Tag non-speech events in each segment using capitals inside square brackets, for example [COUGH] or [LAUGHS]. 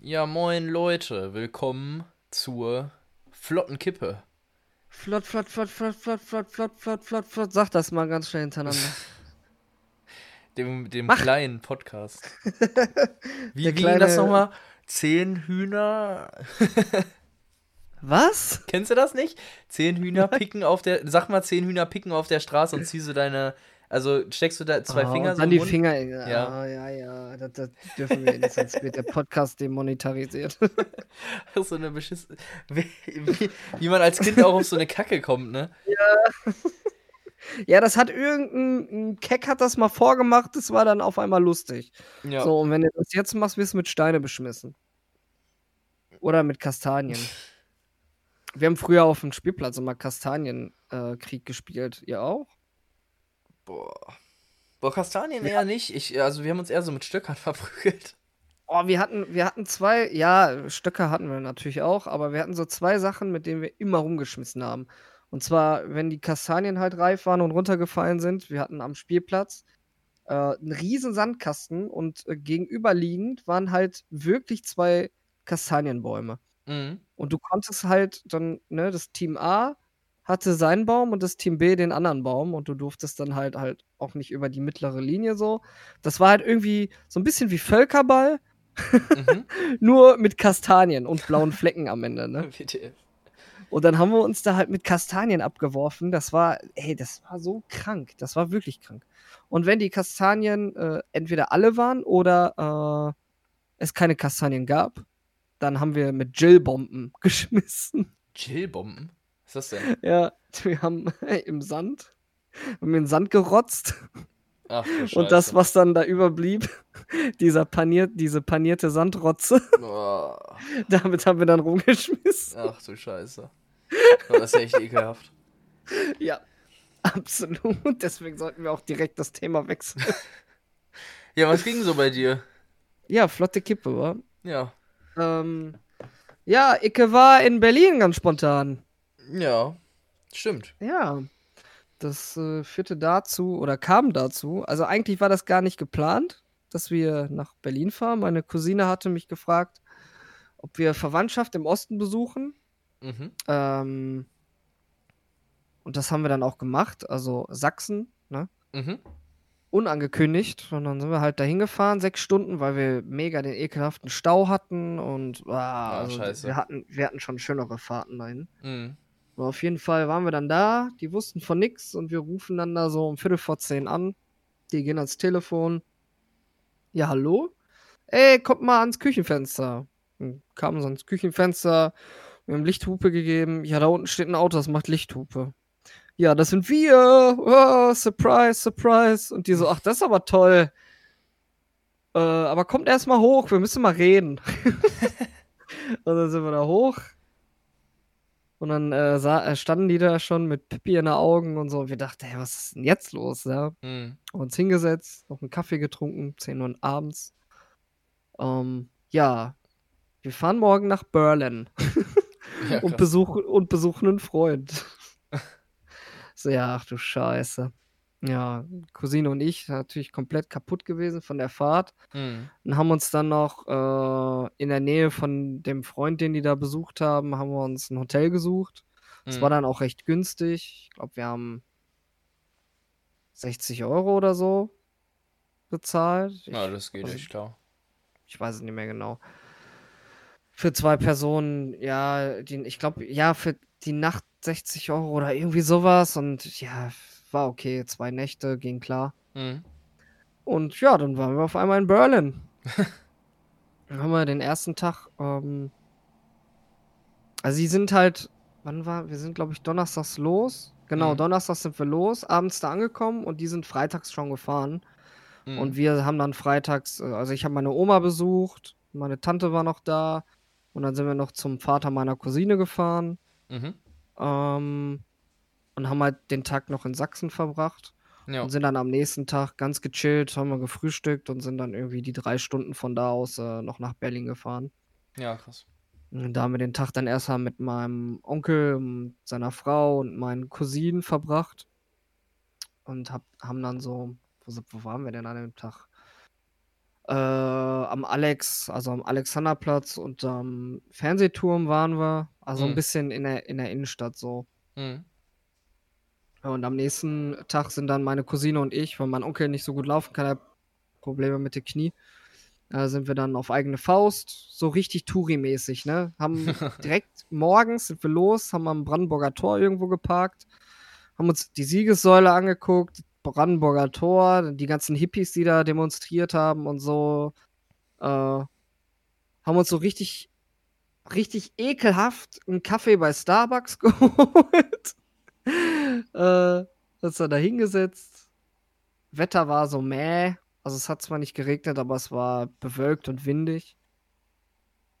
Ja, moin Leute, willkommen zur flotten Kippe. Flott, flott, flott, flott, flott, flott, flott, flott, flott, flott. Sag das mal ganz schnell hintereinander. [LAUGHS] Dem, dem Mach. kleinen Podcast. [LAUGHS] Wie Der ging das kleine- nochmal? Zehn Hühner. [LAUGHS] Was? Kennst du das nicht? Zehn Hühner picken auf der. Sag mal, zehn Hühner picken auf der Straße und ziehst du deine. Also steckst du da zwei Ah, Finger so dann die Mund? Finger. Ja. Ja, ja, ja. Das, das dürfen wir nicht, sonst wird der Podcast demonetarisiert. [LAUGHS] so eine beschiss. Wie, wie, wie man als Kind auch auf so eine Kacke kommt, ne? ja, das hat irgendein ein Keck hat das mal vorgemacht, das war dann auf einmal lustig. Ja. So, und wenn du das jetzt machst, wirst du mit Steine beschmissen. Oder mit Kastanien. Wir haben früher auf dem Spielplatz immer Kastanienkrieg äh, gespielt. Ihr auch? Boah. Boah, Kastanien eher nicht. Ich, also wir haben uns eher so mit Stöckern [LAUGHS] verprügelt. Oh, wir hatten, wir hatten zwei, ja, Stöcke hatten wir natürlich auch, aber wir hatten so zwei Sachen, mit denen wir immer rumgeschmissen haben. Und zwar, wenn die Kastanien halt reif waren und runtergefallen sind, wir hatten am Spielplatz äh, einen riesen Sandkasten und äh, gegenüberliegend waren halt wirklich zwei Kastanienbäume. Mhm. Und du konntest halt dann, ne, das Team A hatte seinen Baum und das Team B den anderen Baum und du durftest dann halt halt auch nicht über die mittlere Linie so. Das war halt irgendwie so ein bisschen wie Völkerball, Mhm. [LAUGHS] nur mit Kastanien und blauen Flecken am Ende, ne? [LAUGHS] WTF. Und dann haben wir uns da halt mit Kastanien abgeworfen. Das war, ey, das war so krank. Das war wirklich krank. Und wenn die Kastanien äh, entweder alle waren oder äh, es keine Kastanien gab, dann haben wir mit Jill-Bomben [LAUGHS] geschmissen. Chillbomben? Was ist das denn? Ja, wir haben [LAUGHS] im Sand, haben in den Sand gerotzt Ach und das, was dann da überblieb, [LAUGHS] dieser paniert, diese panierte Sandrotze, [LAUGHS] Boah. damit haben wir dann rumgeschmissen. Ach du Scheiße. Oh, das ist ja echt ekelhaft. Ja, absolut. Deswegen sollten wir auch direkt das Thema wechseln. Ja, was ging so bei dir? Ja, flotte Kippe, wa? Ja. Ähm, ja, Icke war in Berlin ganz spontan. Ja. Stimmt. Ja, das äh, führte dazu oder kam dazu. Also eigentlich war das gar nicht geplant, dass wir nach Berlin fahren. Meine Cousine hatte mich gefragt, ob wir Verwandtschaft im Osten besuchen. Mhm. Ähm, und das haben wir dann auch gemacht. Also Sachsen, ne? Mhm. Unangekündigt. Und dann sind wir halt dahin gefahren, sechs Stunden, weil wir mega den ekelhaften Stau hatten. Und ah, also scheiße. wir, hatten, wir hatten schon schönere Fahrten dahin. Mhm. Aber auf jeden Fall waren wir dann da, die wussten von nix und wir rufen dann da so um Viertel vor zehn an. Die gehen ans Telefon. Ja, hallo? Ey, kommt mal ans Küchenfenster. Dann kamen sie ans Küchenfenster, wir haben Lichthupe gegeben. Ja, da unten steht ein Auto, das macht Lichthupe. Ja, das sind wir. Oh, surprise, surprise. Und die so, ach, das ist aber toll. Äh, aber kommt erst mal hoch, wir müssen mal reden. [LAUGHS] und dann sind wir da hoch. Und dann äh, sah, äh, standen die da schon mit Pippi in den Augen und so. Und wir dachten, hey, was ist denn jetzt los? Ja? Mhm. Haben uns hingesetzt, noch einen Kaffee getrunken, 10 Uhr abends. Ähm, ja, wir fahren morgen nach Berlin [LAUGHS] Ja, und, besuchen, und besuchen einen Freund. [LAUGHS] so, ja, ach du Scheiße. Ja, Cousine und ich natürlich komplett kaputt gewesen von der Fahrt Mhm. und haben uns dann noch äh, in der Nähe von dem Freund, den die da besucht haben, haben wir uns ein Hotel gesucht. Das Mhm. war dann auch recht günstig. Ich glaube, wir haben 60 Euro oder so bezahlt. Ich, Ja, das geht also- echt klar. ich weiß es nicht mehr genau. Für zwei Personen, ja, die, ich glaube, ja, für die Nacht 60 Euro oder irgendwie sowas. Und ja, war okay. Zwei Nächte, ging klar. Mhm. Und ja, dann waren wir auf einmal in Berlin. [LAUGHS] dann haben wir den ersten Tag, ähm, also sie sind halt, wann war, wir sind glaube ich donnerstags los. Genau, Mhm. donnerstags sind wir los, abends da angekommen und die sind freitags schon gefahren. Mhm. Und wir haben dann freitags, äh, also ich habe meine Oma besucht, meine Tante war noch da und dann sind wir noch zum Vater meiner Cousine gefahren Mhm. ähm, und haben halt den Tag noch in Sachsen verbracht. Ja. Und sind dann am nächsten Tag ganz gechillt, haben wir gefrühstückt und sind dann irgendwie die drei Stunden von da aus äh, noch nach Berlin gefahren. ja, krass. Und da haben wir den Tag dann erstmal mit meinem Onkel, und seiner Frau und meinen Cousinen verbracht. Und hab, haben dann so, wo, wo waren wir denn an dem Tag? Äh, am Alex, also am Alexanderplatz und am Fernsehturm waren wir. Also ein Mhm. bisschen in der, in der Innenstadt so. Mhm. Und am nächsten Tag sind dann meine Cousine und ich, weil mein Onkel nicht so gut laufen kann, er hat Probleme mit dem Knie. Da sind wir dann auf eigene Faust, so richtig Touri-mäßig, ne? Haben [LAUGHS] direkt morgens sind wir los, haben am Brandenburger Tor irgendwo geparkt, haben uns die Siegessäule angeguckt, Brandenburger Tor, die ganzen Hippies, die da demonstriert haben und so, äh, haben uns so richtig, richtig ekelhaft einen Kaffee bei Starbucks [LAUGHS] geholt. Äh, uns dann da hingesetzt. Wetter war so mäh. Also es hat zwar nicht geregnet, aber es war bewölkt und windig.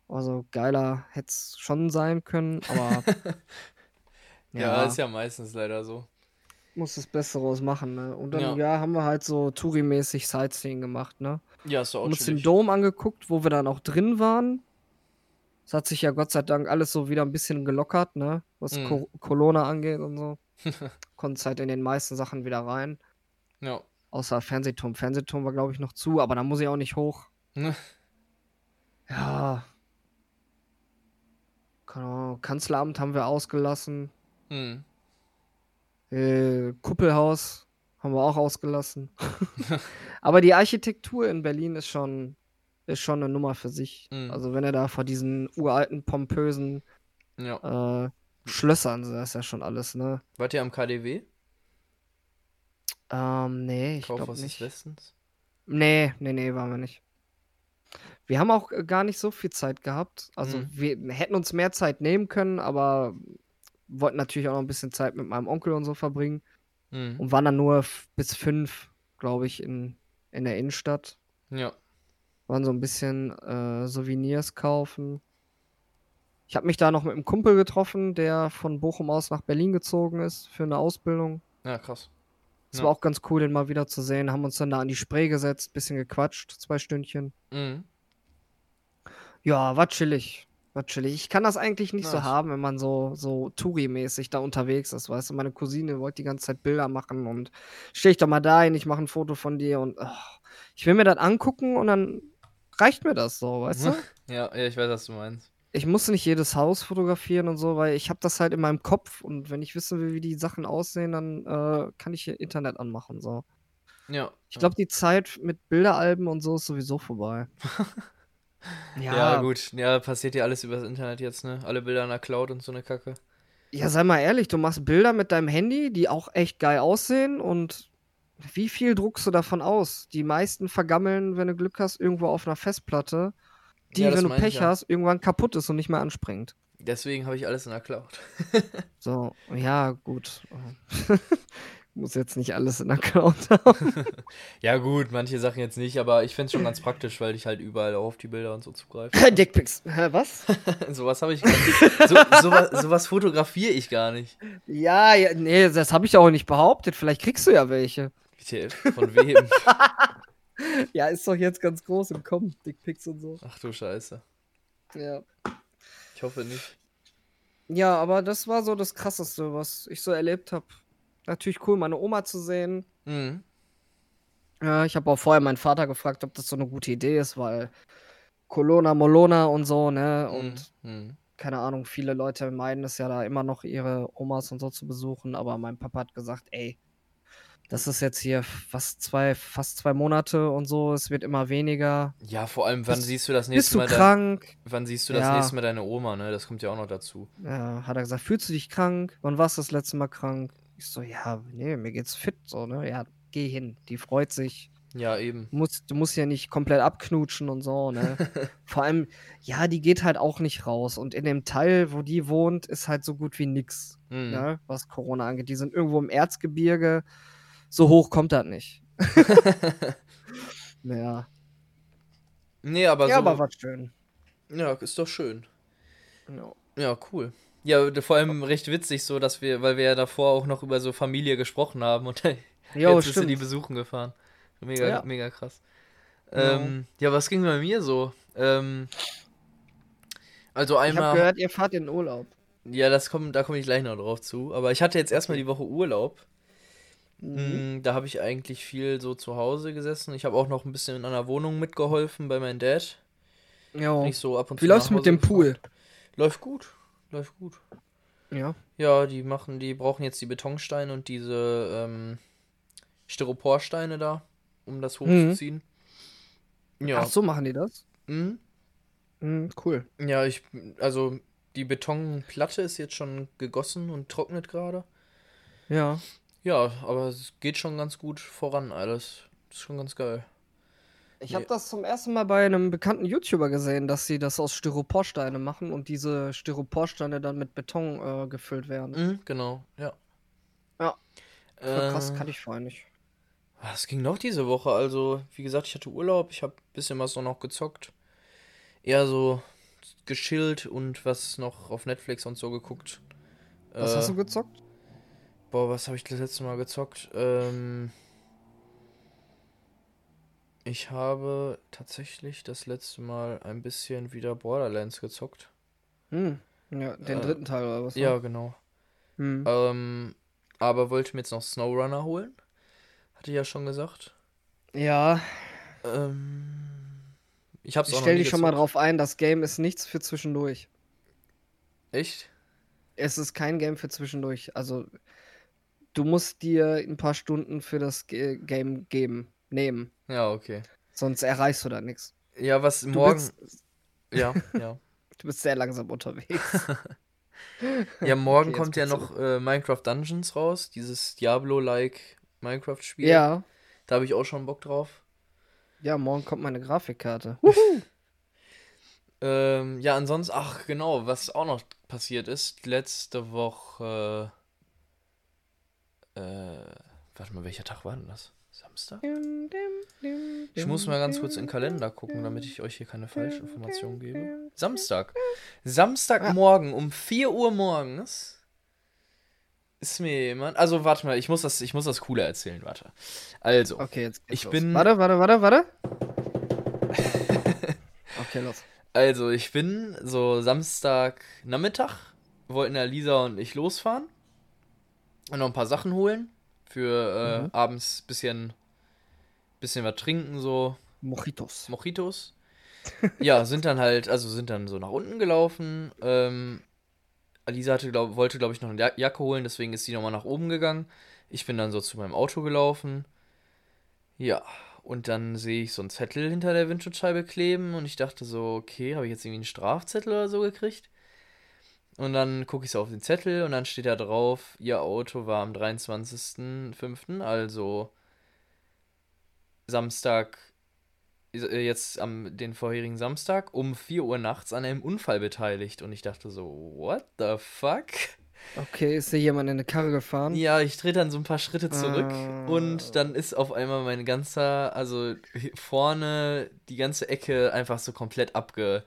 Also geiler hätte es schon sein können, aber [LAUGHS] Ja, ja, ist ja meistens leider so. muss das Beste draus machen, ne? Und dann, Ja. ja, haben wir halt so Touri-mäßig Sightseeing gemacht, ne? Ja, ist auch Haben uns den. Dom angeguckt, wo wir dann auch drin waren. Es hat sich ja Gott sei Dank alles so wieder ein bisschen gelockert, ne? Was Mhm. Co Corona angeht und so. [LAUGHS] Konntest halt in den meisten Sachen wieder rein. Ja. Außer Fernsehturm. Fernsehturm war, glaube ich, noch zu, aber da muss ich auch nicht hoch. [LAUGHS] Ja. Kanzleramt haben wir ausgelassen. Mhm. Äh, Kuppelhaus haben wir auch ausgelassen. [LAUGHS] aber die Architektur in Berlin ist schon, ist schon eine Nummer für sich. Mhm. Also wenn er da vor diesen uralten, pompösen Ja. äh, Schlössern, das ist ja schon alles, ne? Wart ihr am KDW? Ähm, nee, ich glaube Kaufhaus des nicht. Westens? Nee, nee, nee, waren wir nicht. Wir haben auch äh, gar nicht so viel Zeit gehabt. Also Mhm. wir hätten uns mehr Zeit nehmen können, aber wollten natürlich auch noch ein bisschen Zeit mit meinem Onkel und so verbringen Mhm. und waren dann nur bis fünf, glaube ich, in, in der Innenstadt. Ja. Waren so ein bisschen äh, Souvenirs kaufen. Ich habe mich da noch mit einem Kumpel getroffen, der von Bochum aus nach Berlin gezogen ist für eine Ausbildung. Ja, krass. Es Ja. war auch ganz cool, den mal wieder zu sehen. Haben uns dann da an die Spree gesetzt, bisschen gequatscht, zwei Stündchen. Mhm. Ja, war chillig. War chillig. Ich kann das eigentlich nicht so Nice. haben, wenn man so, so Touri-mäßig da unterwegs ist, weißt du? Meine Cousine wollte die ganze Zeit Bilder machen und steh ich doch mal da hin, ich mache ein Foto von dir und ach, ich will mir das angucken und dann reicht mir das so, weißt du? [LAUGHS] Ja, ja, ich weiß, was du meinst. Ich muss nicht jedes Haus fotografieren und so, weil ich habe das halt in meinem Kopf und wenn ich wissen will, wie die Sachen aussehen, dann äh, kann ich hier Internet anmachen, so. Ja. Ich glaube, die Zeit mit Bilderalben und so ist sowieso vorbei. [LAUGHS] Ja, gut. Ja, passiert ja alles übers Internet jetzt, ne? Alle Bilder in der Cloud und so eine Kacke. Ja, sei mal ehrlich, du machst Bilder mit deinem Handy, die auch echt geil aussehen und wie viel druckst du davon aus? Die meisten vergammeln, wenn du Glück hast, irgendwo auf einer Festplatte, die, Ja, wenn du Pech hast, irgendwann kaputt ist und nicht mehr anspringt. Deswegen habe ich alles in der Cloud. [LAUGHS] So, ja, gut. [LAUGHS] Muss jetzt nicht alles in der Cloud haben. [LAUGHS] Ja, gut, manche Sachen jetzt nicht, aber ich finde es schon ganz praktisch, weil ich halt überall auf die Bilder und so zugreife. Dickpics. Hä, was? sowas habe ich gar nicht. So, sowas, sowas fotografiere ich gar nicht. Ja, ja, nee, das habe ich auch nicht behauptet. Vielleicht kriegst du ja welche. WTF, von wem? [LAUGHS] Ja, ist doch jetzt ganz groß im Kommen, Dickpics und so. Ach du Scheiße. Ja. Ich hoffe nicht. Ja, aber das war so das Krasseste, was ich so erlebt habe. Natürlich cool, meine Oma zu sehen. Mhm. Ja, ich habe auch vorher meinen Vater gefragt, ob das so eine gute Idee ist, weil Colonna, Molona und so, ne? Und Mhm. keine Ahnung, viele Leute meiden es ja da immer noch, ihre Omas und so zu besuchen. Aber mein Papa hat gesagt, ey, das ist jetzt hier fast zwei, fast zwei Monate und so, es wird immer weniger. Ja, vor allem, wann Bist- siehst du das Bist nächste du Mal dein- krank? Wann siehst du das Ja. nächste Mal deine Oma, ne? Das kommt ja auch noch dazu. Ja, hat er gesagt, fühlst du dich krank? Wann warst du das letzte Mal krank? Ich so, ja, nee, mir geht's fit, so, ne? Ja, geh hin. Die freut sich. Ja, eben. Du musst, du musst ja nicht komplett abknutschen und so, ne? [LAUGHS] Vor allem, ja, die geht halt auch nicht raus. Und in dem Teil, wo die wohnt, ist halt so gut wie nix, Mhm. ne? Was Corona angeht. Die sind irgendwo im Erzgebirge. So hoch kommt das nicht. [LAUGHS] Ja. Nee, aber ja, so. aber war schön. Ja, ist doch schön. Ja. Ja, cool. Ja, vor allem recht witzig so, dass wir, weil wir ja davor auch noch über so Familie gesprochen haben und [LAUGHS] Jo, jetzt bist du die stimmt. besuchen gefahren. Mega, Ja. mega krass. Ähm, ja, was ging bei mir so? Ähm, also Ich habe einmal, gehört, ihr fahrt in Urlaub. ja, das kommt, da komme ich gleich noch drauf zu. Aber ich hatte jetzt erstmal die Woche Urlaub. Mhm. Mm, Da habe ich eigentlich viel so zu Hause gesessen. Ich habe auch noch ein bisschen in einer Wohnung mitgeholfen bei meinem Dad. Ja. So ab und Wie läuft's mit dem Pool? gefahren. Läuft gut. Läuft gut. Ja. Ja, die machen, die brauchen jetzt die Betonsteine und diese ähm, Styroporsteine da, um das Mhm. hochzuziehen. Ja. Ach so, machen die das? Mhm. Mhm, cool. Ja, ich, also die Betonplatte ist jetzt schon gegossen und trocknet gerade. Ja. Ja, aber es geht schon ganz gut voran alles. Das ist schon ganz geil. Ich habe das zum ersten Mal bei einem bekannten YouTuber gesehen, dass sie das aus Styroporsteine machen und diese Styroporsteine dann mit Beton äh, gefüllt werden. Mhm, genau, ja. Ja. Voll krass, Äh, kann ich vorher nicht. Was ging noch diese Woche? Also, wie gesagt, ich hatte Urlaub, ich habe ein bisschen was noch gezockt. Eher so gechillt und was noch auf Netflix und so geguckt. Was Äh, hast du gezockt? Boah, was habe ich das letzte Mal gezockt? Ähm, ich habe tatsächlich das letzte Mal ein bisschen wieder Borderlands gezockt. Hm. Ja, den äh, dritten Teil oder was? ne? Ja, genau. Hm. Ähm, aber wollte mir jetzt noch SnowRunner holen. Hatte ich ja schon gesagt. Ja, Ähm, ich hab's ich auch stell dich schon mal drauf ein, das Game ist nichts für zwischendurch. Echt? Es ist kein Game für zwischendurch. Also, du musst dir ein paar Stunden für das Ge Game geben, nehmen. Ja, okay. Sonst erreichst du da nichts. Ja, was Du morgen. bist, Ja, [LAUGHS] ja. du bist sehr langsam unterwegs. [LAUGHS] Ja, morgen Okay, kommt ja noch äh, Minecraft Dungeons raus. Dieses Diablo-like Minecraft-Spiel. ja, Da habe ich auch schon Bock drauf. ja, morgen kommt meine Grafikkarte. [LAUGHS] Ähm, ja, ansonsten, ach genau, was auch noch passiert ist, letzte Woche, äh, warte mal, welcher Tag war denn das? Samstag? Ich muss mal ganz kurz in den Kalender gucken, damit ich euch hier keine falschen Informationen gebe. Samstag. Samstagmorgen um 4 Uhr morgens ist mir jemand, also warte mal, ich muss das, ich muss das cooler erzählen, warte. Also, Okay, jetzt geht's Ich los. bin- Warte, warte, warte, warte. [LAUGHS] okay, los. Also, ich bin so Samstagnachmittag, wollten ja Lisa und ich losfahren und noch ein paar Sachen holen für äh, Mhm. abends bisschen bisschen was trinken so Mojitos. Mojitos. Ja, sind dann halt, also sind dann so nach unten gelaufen. Ähm, Lisa hatte, glaub, wollte, glaube ich, noch eine Ja- Jacke holen, deswegen ist sie nochmal nach oben gegangen. Ich bin dann so zu meinem Auto gelaufen. Ja, und dann sehe ich so einen Zettel hinter der Windschutzscheibe kleben und ich dachte so, okay, habe ich jetzt irgendwie einen Strafzettel oder so gekriegt? Und dann gucke ich so auf den Zettel und dann steht da drauf, ihr Auto war am 23.05., also Samstag, äh, jetzt am den vorherigen Samstag, um 4 Uhr nachts an einem Unfall beteiligt. Und ich dachte so, what the fuck? Okay, ist hier jemand in eine Karre gefahren? Ja, ich drehe dann so ein paar Schritte zurück Ah. und dann ist auf einmal mein ganzer, also vorne die ganze Ecke einfach so komplett abge,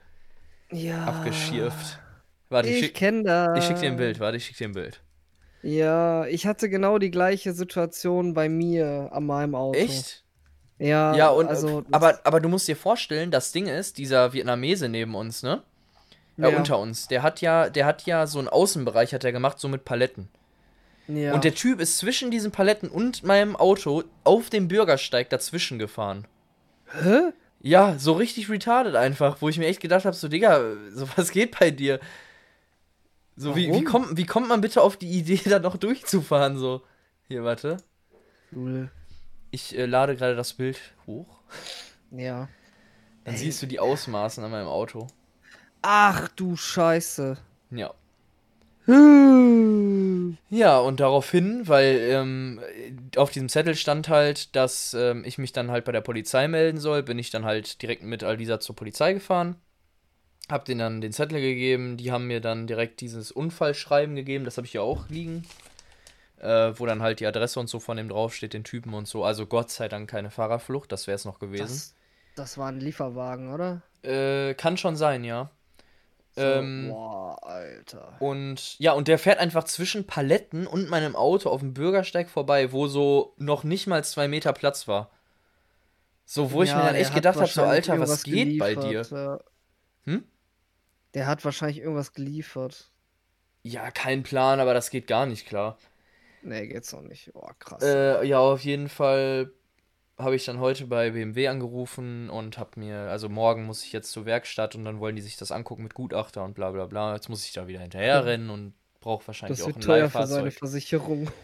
Ja. abgeschirft. Warte, ich Ich schick, kenne das. ich schick dir ein Bild, warte, ich schick dir ein Bild. Ja, ich hatte genau die gleiche Situation bei mir an meinem Auto. Echt? Ja, Ja, und also das- aber, aber du musst dir vorstellen, das Ding ist, dieser Vietnamese neben uns, ne? Äh, Ja. unter uns, der hat ja, der hat ja so einen Außenbereich hat er gemacht, so mit Paletten. ja. Und der Typ ist zwischen diesen Paletten und meinem Auto auf dem Bürgersteig dazwischen gefahren. Hä? Ja, so richtig retarded einfach, wo ich mir echt gedacht habe, so Digga, so was geht bei dir? So wie, wie kommt wie kommt man bitte auf die Idee [LAUGHS] da noch durchzufahren so? Hier, warte. Lul. Ich äh, lade gerade das Bild hoch. Ja. Dann Ey. siehst du die Ausmaßen an meinem Auto. Ach du Scheiße. Ja. Hm. Ja, und daraufhin, weil ähm, auf diesem Zettel stand halt, dass ähm, ich mich dann halt bei der Polizei melden soll, bin ich dann halt direkt mit Alisa zur Polizei gefahren. Hab denen dann den Zettel gegeben, die haben mir dann direkt dieses Unfallschreiben gegeben, das habe ich ja auch liegen. Äh, wo dann halt die Adresse und so von dem draufsteht, den Typen und so. Also Gott sei Dank keine Fahrerflucht, das wäre es noch gewesen. Das, das war ein Lieferwagen, oder? Äh, kann schon sein, ja. So, Ähm, boah, Alter. Und ja, und der fährt einfach zwischen Paletten und meinem Auto auf dem Bürgersteig vorbei, wo so noch nicht mal zwei Meter Platz war. So, wo ich Ja, mir dann echt gedacht habe, so, Alter, was geht bei dir? Ja. Hm? Der hat wahrscheinlich irgendwas geliefert. Ja, kein Plan, aber das geht gar nicht klar. Nee, geht's noch nicht. Oh, krass. Äh, ja, auf jeden Fall habe ich dann heute bei BMW angerufen und habe mir, also morgen muss ich jetzt zur Werkstatt und dann wollen die sich das angucken mit Gutachter und bla bla bla. Jetzt muss ich da wieder hinterher rennen und brauche wahrscheinlich das auch wird ein teuer für seine. Versicherung. [LAUGHS]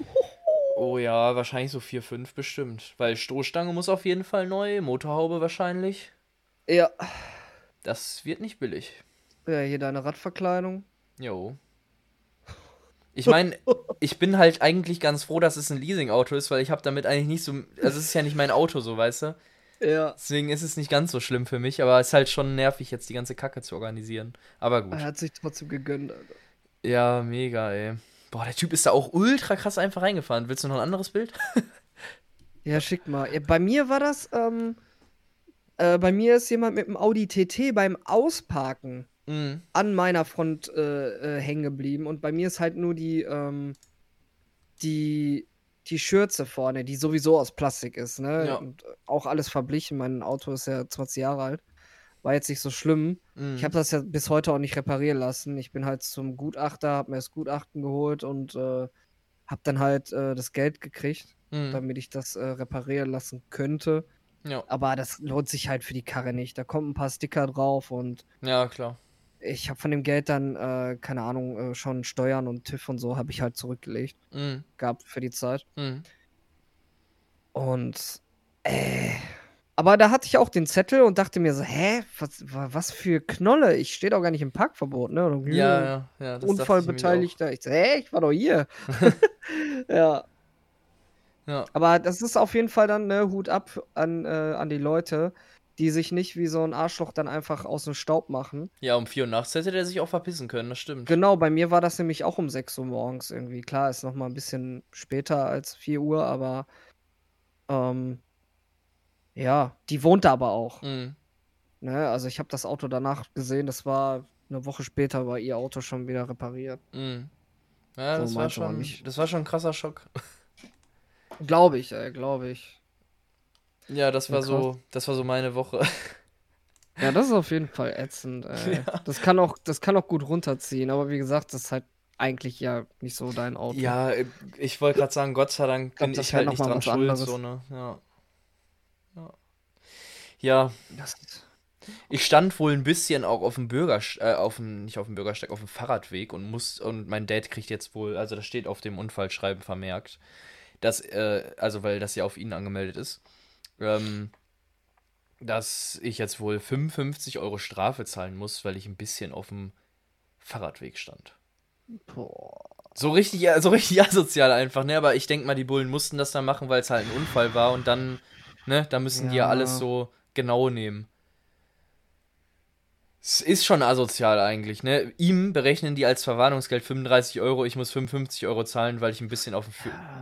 Oh ja, wahrscheinlich so 4, 5 bestimmt. Weil Stoßstange muss auf jeden Fall neu, Motorhaube wahrscheinlich. ja. Das wird nicht billig. Ja, hier deine Radverkleidung. Jo. Ich meine, ich bin halt eigentlich ganz froh, dass es ein Leasing-Auto ist, weil ich habe damit eigentlich nicht so. Also, es ist ja nicht mein Auto, so weißt du. Ja. Deswegen ist es nicht ganz so schlimm für mich, aber es ist halt schon nervig, jetzt die ganze Kacke zu organisieren. Aber gut. Er hat sich trotzdem gegönnt, Alter. Ja, mega, ey. Boah, der Typ ist da auch ultra krass einfach reingefahren. Willst du noch ein anderes Bild? [LAUGHS] Ja, schick mal. Bei mir war das, ähm, äh, bei mir ist jemand mit dem Audi TT beim Ausparken Mhm. an meiner Front äh, äh, hängen geblieben und bei mir ist halt nur die, ähm, die, die Schürze vorne, die sowieso aus Plastik ist, ne? Ja. Und auch alles verblichen. Mein Auto ist ja 20 Jahre alt. War jetzt nicht so schlimm. Mhm. Ich habe das ja bis heute auch nicht reparieren lassen. Ich bin halt zum Gutachter, habe mir das Gutachten geholt und äh, habe dann halt äh, das Geld gekriegt, Mhm. damit ich das äh, reparieren lassen könnte. Ja. Aber das lohnt sich halt für die Karre nicht. Da kommen ein paar Sticker drauf und ja, klar. Ich habe von dem Geld dann, äh, keine Ahnung, äh, schon Steuern und TÜV und so habe ich halt zurückgelegt. Mhm. Gab für die Zeit. Mhm. Und, äh, aber da hatte ich auch den Zettel und dachte mir so, hä, was, wa- was für Knolle? Ich stehe doch gar nicht im Parkverbot, ne? Und, Ja, ja, ja. Dachte ich. Unfallbeteiligter. Ich so, hä, ich war doch hier. [LAUGHS] [LAUGHS] ja. Ja. Aber das ist auf jeden Fall dann, ne, Hut ab an, äh, an die Leute, die sich nicht wie so ein Arschloch dann einfach aus dem Staub machen. ja, um 4 Uhr nachts hätte der sich auch verpissen können, das stimmt. Genau, bei mir war das nämlich auch um 6 Uhr morgens irgendwie. Klar, ist noch mal ein bisschen später als 4 Uhr, aber ähm, ja, die wohnt da aber auch. Mhm. Ne? Also ich habe das Auto danach gesehen, das war eine Woche später, war ihr Auto schon wieder repariert. Mhm. Ja, So das war schon, das war schon ein krasser Schock. [LAUGHS] Glaube ich, ey, glaube ich. Ja, das Ja, war so, das war so meine Woche. Ja, das ist auf jeden Fall ätzend, [LAUGHS] ey. Das kann auch, das kann auch gut runterziehen, aber wie gesagt, das ist halt eigentlich ja nicht so dein Auto. Ja, ich wollte gerade sagen, Gott sei Dank bin ich wär halt nicht dran schuld, anderes. so, ne? Ja. Ja. Ja, ich stand wohl ein bisschen auch auf dem Bürgersteig, äh, auf dem, nicht auf dem Bürgersteig, auf dem Fahrradweg und muss, und mein Dad kriegt jetzt wohl, also das steht auf dem Unfallschreiben vermerkt, dass, äh, also weil das ja auf ihn angemeldet ist, ähm, dass ich jetzt wohl 55 Euro Strafe zahlen muss, weil ich ein bisschen auf dem Fahrradweg stand. boah. So richtig, so richtig [LAUGHS] asozial einfach, ne? Aber ich denke mal, die Bullen mussten das dann machen, weil es halt ein Unfall war und dann, ne, da müssen die ja Ja. alles so genau nehmen. Es ist schon asozial eigentlich, ne? Ihm berechnen die als Verwarnungsgeld 35 Euro, ich muss 55 Euro zahlen, weil ich ein bisschen auf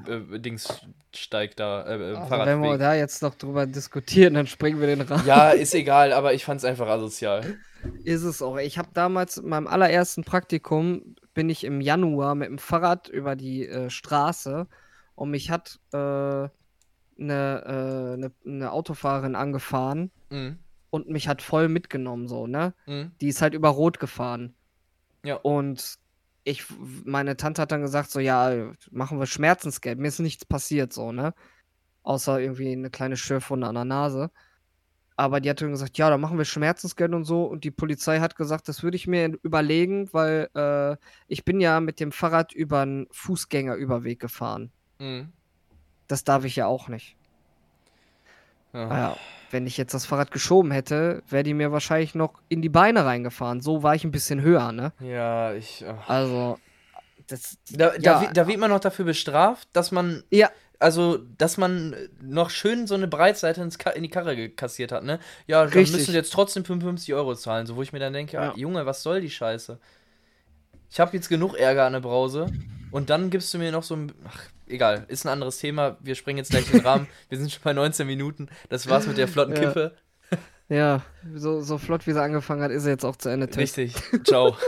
dem äh, Dingssteig da, äh, äh, Also wenn wir Fahrradweg. da jetzt noch drüber diskutieren, dann springen wir den Rahmen. Ja, ist egal, aber ich fand's einfach asozial. [LAUGHS] Ist es auch. Ich habe damals in meinem allerersten Praktikum bin ich im Januar mit dem Fahrrad über die äh, Straße und mich hat äh, eine äh, ne Autofahrerin angefahren Mhm. Und mich hat voll mitgenommen so, ne? Mhm. Die ist halt über Rot gefahren. Ja. Und ich, meine Tante hat dann gesagt, so, ja, machen wir Schmerzensgeld. Mir ist nichts passiert, so, ne? Außer irgendwie eine kleine Schürfwunde an der Nase. Aber die hat dann gesagt, ja, dann machen wir Schmerzensgeld und so. Und die Polizei hat gesagt, das würde ich mir überlegen, weil äh, ich bin ja mit dem Fahrrad über einen Fußgängerüberweg gefahren. Mhm. Das darf ich ja auch nicht. Ja. Naja, wenn ich jetzt das Fahrrad geschoben hätte, wäre die mir wahrscheinlich noch in die Beine reingefahren. So war ich ein bisschen höher, ne? ja, ich. ach. Also, das. Da, da, Ja. wi- da wird man noch dafür bestraft, dass man. Ja. Also, dass man noch schön so eine Breitseite ins Ka in die Karre kassiert hat, ne? Ja, dann Richtig. müssen jetzt trotzdem 55 Euro zahlen. So, wo ich mir dann denke, ja. Ja. Junge, was soll die Scheiße? Ich habe jetzt genug Ärger an der Brause. Und dann gibst du mir noch so ein. Ach, egal, ist ein anderes Thema. Wir springen jetzt gleich den Rahmen. [LAUGHS] Wir sind schon bei 19 Minuten. Das war's mit der flotten Ja. Kippe. Ja, so, so flott wie sie angefangen hat, ist sie jetzt auch zu Ende. Richtig. Ciao. [LAUGHS]